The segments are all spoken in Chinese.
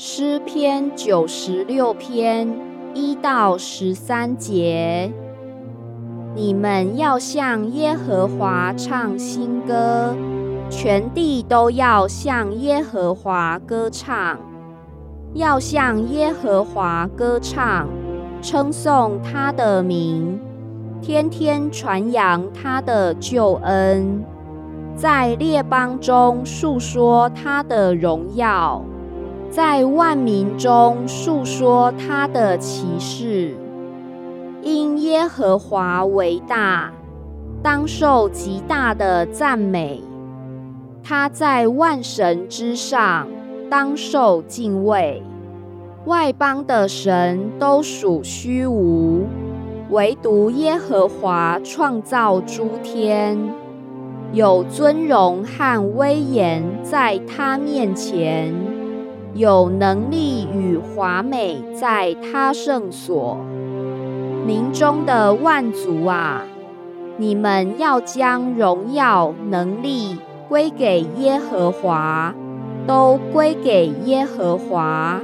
诗篇九十六篇一到十三节，你们要向耶和华唱新歌，全地都要向耶和华歌唱，要向耶和华歌唱，称颂他的名，天天传扬他的救恩，在列邦中述说他的荣耀。在万民中述说他的奇事，因耶和华为大，当受极大的赞美。他在万神之上，当受敬畏。外邦的神都属虚无，唯独耶和华创造诸天，有尊荣和威严在他面前。有能力与华美在他圣所，民中的万族啊，你们要将荣耀能力归给耶和华，都归给耶和华，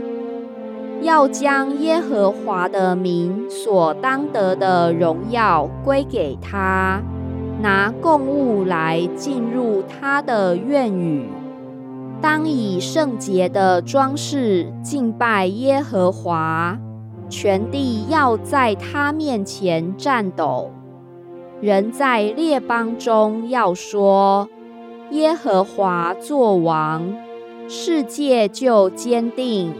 要将耶和华的名所当得的荣耀归给他，拿供物来进入他的院宇。当以圣洁的装饰敬拜耶和华，全地要在他面前颤抖。人在列邦中要说：耶和华作王，世界就坚定，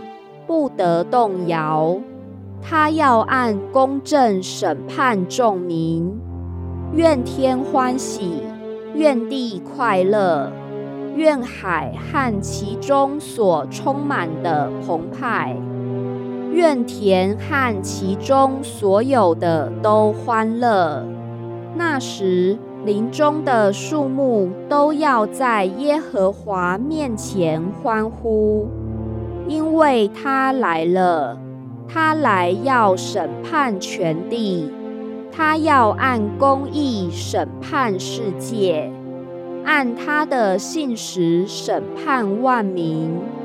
不得动摇。他要按公正审判众民，愿天欢喜，愿地快乐。愿海和其中所充满的澎湃，愿田和其中所有的都欢乐。那时，林中的树木都要在耶和华面前欢呼，因为他来了。他来要审判全地，他要按公义审判世界。按他的信实审判万民。